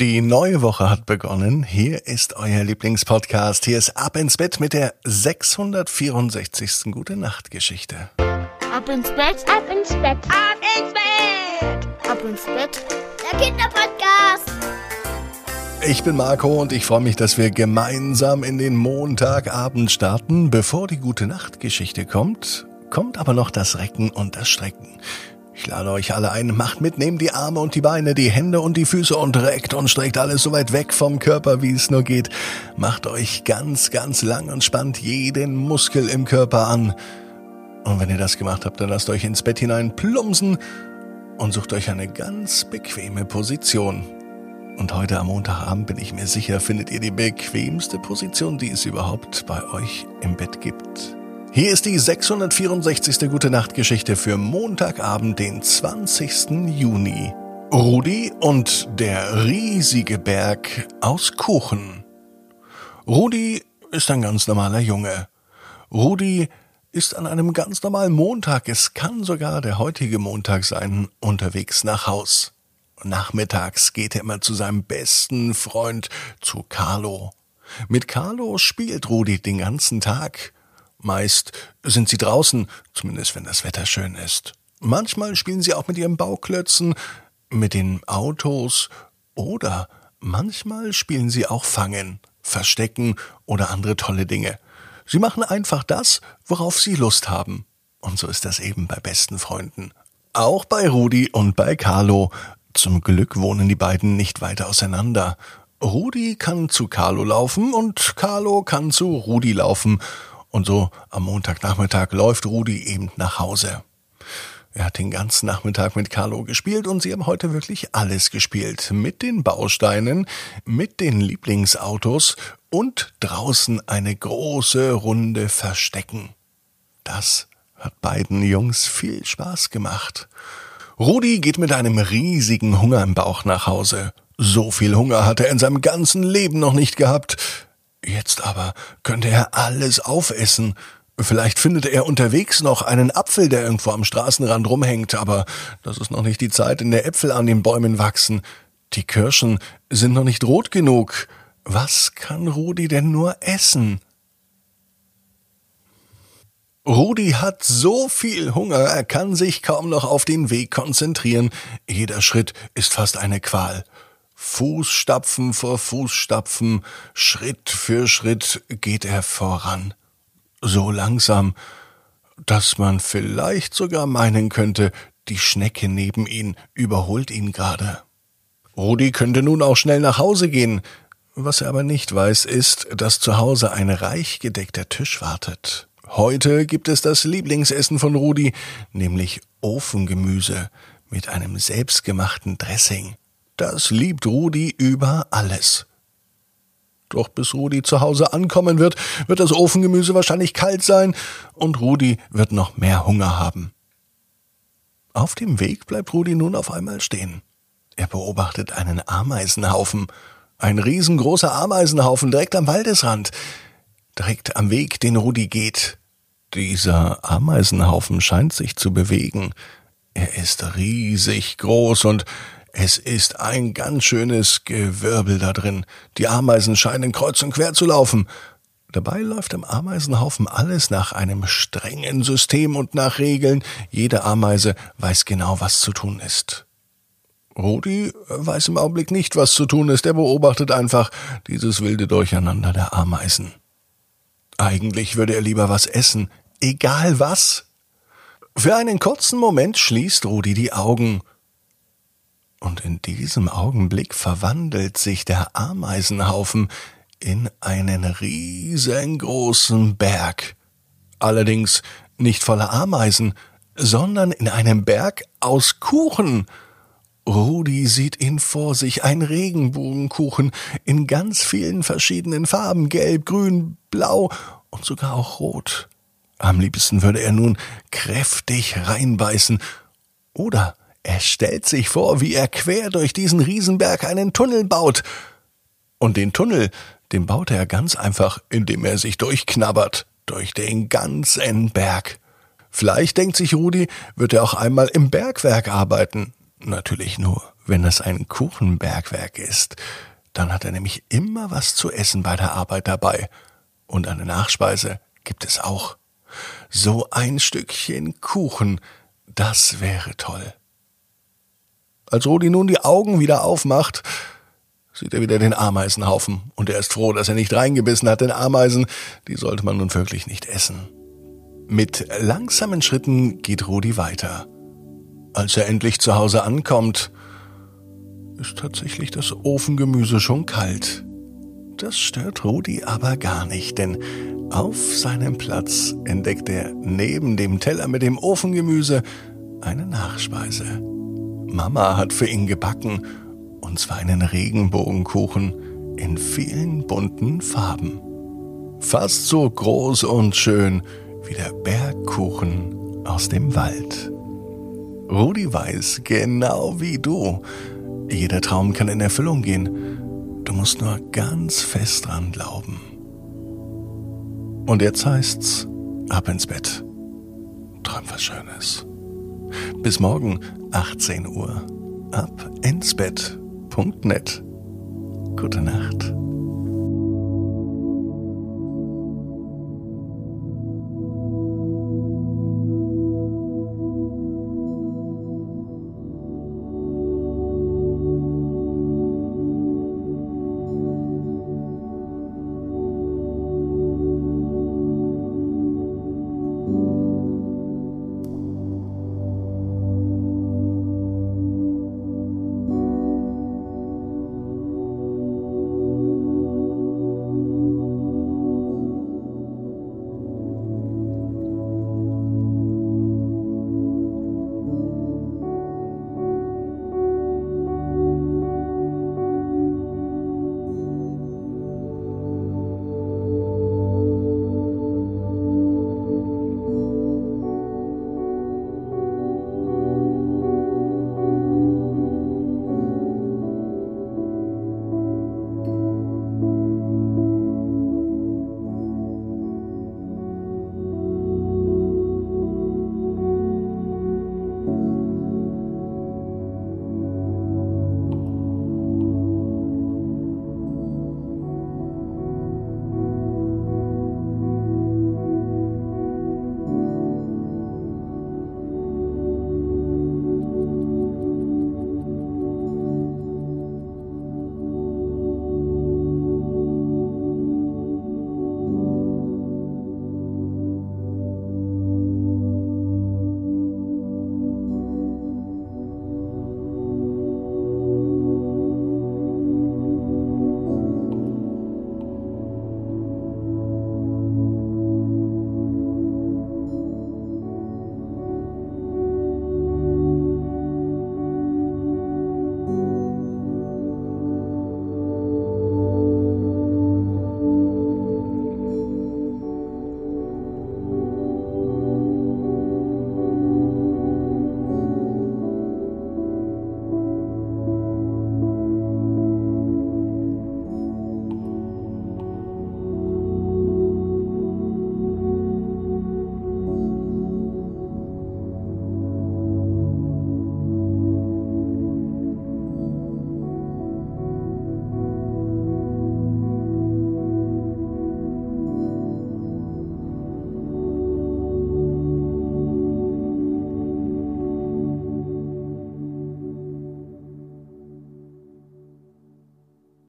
Die neue Woche hat begonnen. Hier ist euer Lieblingspodcast. Hier ist Ab ins Bett mit der 664. Gute Nacht Geschichte. Ab ins Bett, ab ins Bett, ab ins Bett, ab ins Bett. Der Kinderpodcast. Ich bin Marco und ich freue mich, dass wir gemeinsam in den Montagabend starten. Bevor die Gute Nacht Geschichte kommt, kommt aber noch das Recken und das Strecken. Ich lade euch alle ein, macht mit, nehmt die Arme und die Beine, die Hände und die Füße und reckt und streckt alles so weit weg vom Körper, wie es nur geht. Macht euch ganz, ganz lang und spannt jeden Muskel im Körper an. Und wenn ihr das gemacht habt, dann lasst euch ins Bett hinein plumpsen und sucht euch eine ganz bequeme Position. Und heute am Montagabend bin ich mir sicher, findet ihr die bequemste Position, die es überhaupt bei euch im Bett gibt. Hier ist die 664. Gute Nacht Geschichte für Montagabend, den 20. Juni. Rudi und der riesige Berg aus Kuchen. Rudi ist ein ganz normaler Junge. Rudi ist an einem ganz normalen Montag, es kann sogar der heutige Montag sein, unterwegs nach Haus. Nachmittags geht er immer zu seinem besten Freund, zu Carlo. Mit Carlo spielt Rudi den ganzen Tag. Meist sind sie draußen, zumindest wenn das Wetter schön ist. Manchmal spielen sie auch mit ihren Bauklötzen, mit den Autos oder manchmal spielen sie auch Fangen, Verstecken oder andere tolle Dinge. Sie machen einfach das, worauf sie Lust haben. Und so ist das eben bei besten Freunden. Auch bei Rudi und bei Carlo. Zum Glück wohnen die beiden nicht weiter auseinander. Rudi kann zu Carlo laufen und Carlo kann zu Rudi laufen und so am Montagnachmittag läuft Rudi eben nach Hause. Er hat den ganzen Nachmittag mit Carlo gespielt und sie haben heute wirklich alles gespielt. Mit den Bausteinen, mit den Lieblingsautos und draußen eine große Runde Verstecken. Das hat beiden Jungs viel Spaß gemacht. Rudi geht mit einem riesigen Hunger im Bauch nach Hause. So viel Hunger hat er in seinem ganzen Leben noch nicht gehabt. Jetzt aber könnte er alles aufessen. Vielleicht findet er unterwegs noch einen Apfel, der irgendwo am Straßenrand rumhängt, aber das ist noch nicht die Zeit, in der Äpfel an den Bäumen wachsen. Die Kirschen sind noch nicht rot genug. Was kann Rudi denn nur essen? Rudi hat so viel Hunger, er kann sich kaum noch auf den Weg konzentrieren. Jeder Schritt ist fast eine Qual. Fußstapfen vor Fußstapfen, Schritt für Schritt geht er voran. So langsam, dass man vielleicht sogar meinen könnte, die Schnecke neben ihn überholt ihn gerade. Rudi könnte nun auch schnell nach Hause gehen. Was er aber nicht weiß, ist, dass zu Hause ein reich gedeckter Tisch wartet. Heute gibt es das Lieblingsessen von Rudi, nämlich Ofengemüse mit einem selbstgemachten Dressing. Das liebt Rudi über alles. Doch bis Rudi zu Hause ankommen wird, wird das Ofengemüse wahrscheinlich kalt sein und Rudi wird noch mehr Hunger haben. Auf dem Weg bleibt Rudi nun auf einmal stehen. Er beobachtet einen Ameisenhaufen. Ein riesengroßer Ameisenhaufen direkt am Waldesrand. Direkt am Weg, den Rudi geht. Dieser Ameisenhaufen scheint sich zu bewegen. Er ist riesig groß und es ist ein ganz schönes Gewirbel da drin. Die Ameisen scheinen kreuz und quer zu laufen. Dabei läuft im Ameisenhaufen alles nach einem strengen System und nach Regeln. Jede Ameise weiß genau, was zu tun ist. Rudi weiß im Augenblick nicht, was zu tun ist. Er beobachtet einfach dieses wilde Durcheinander der Ameisen. Eigentlich würde er lieber was essen, egal was. Für einen kurzen Moment schließt Rudi die Augen und in diesem Augenblick verwandelt sich der Ameisenhaufen in einen riesengroßen Berg. Allerdings nicht voller Ameisen, sondern in einem Berg aus Kuchen. Rudi sieht ihn vor sich, ein Regenbogenkuchen in ganz vielen verschiedenen Farben, gelb, grün, blau und sogar auch rot. Am liebsten würde er nun kräftig reinbeißen oder er stellt sich vor, wie er quer durch diesen Riesenberg einen Tunnel baut. Und den Tunnel, den baut er ganz einfach, indem er sich durchknabbert, durch den ganzen Berg. Vielleicht, denkt sich Rudi, wird er auch einmal im Bergwerk arbeiten. Natürlich nur, wenn es ein Kuchenbergwerk ist. Dann hat er nämlich immer was zu essen bei der Arbeit dabei. Und eine Nachspeise gibt es auch. So ein Stückchen Kuchen, das wäre toll. Als Rudi nun die Augen wieder aufmacht, sieht er wieder den Ameisenhaufen und er ist froh, dass er nicht reingebissen hat, denn Ameisen, die sollte man nun wirklich nicht essen. Mit langsamen Schritten geht Rudi weiter. Als er endlich zu Hause ankommt, ist tatsächlich das Ofengemüse schon kalt. Das stört Rudi aber gar nicht, denn auf seinem Platz entdeckt er neben dem Teller mit dem Ofengemüse eine Nachspeise. Mama hat für ihn gebacken und zwar einen Regenbogenkuchen in vielen bunten Farben. Fast so groß und schön wie der Bergkuchen aus dem Wald. Rudi weiß, genau wie du, jeder Traum kann in Erfüllung gehen. Du musst nur ganz fest dran glauben. Und jetzt heißt's, ab ins Bett. Träum was Schönes. Bis morgen, 18 Uhr. Ab ins Bett. Punkt net. Gute Nacht.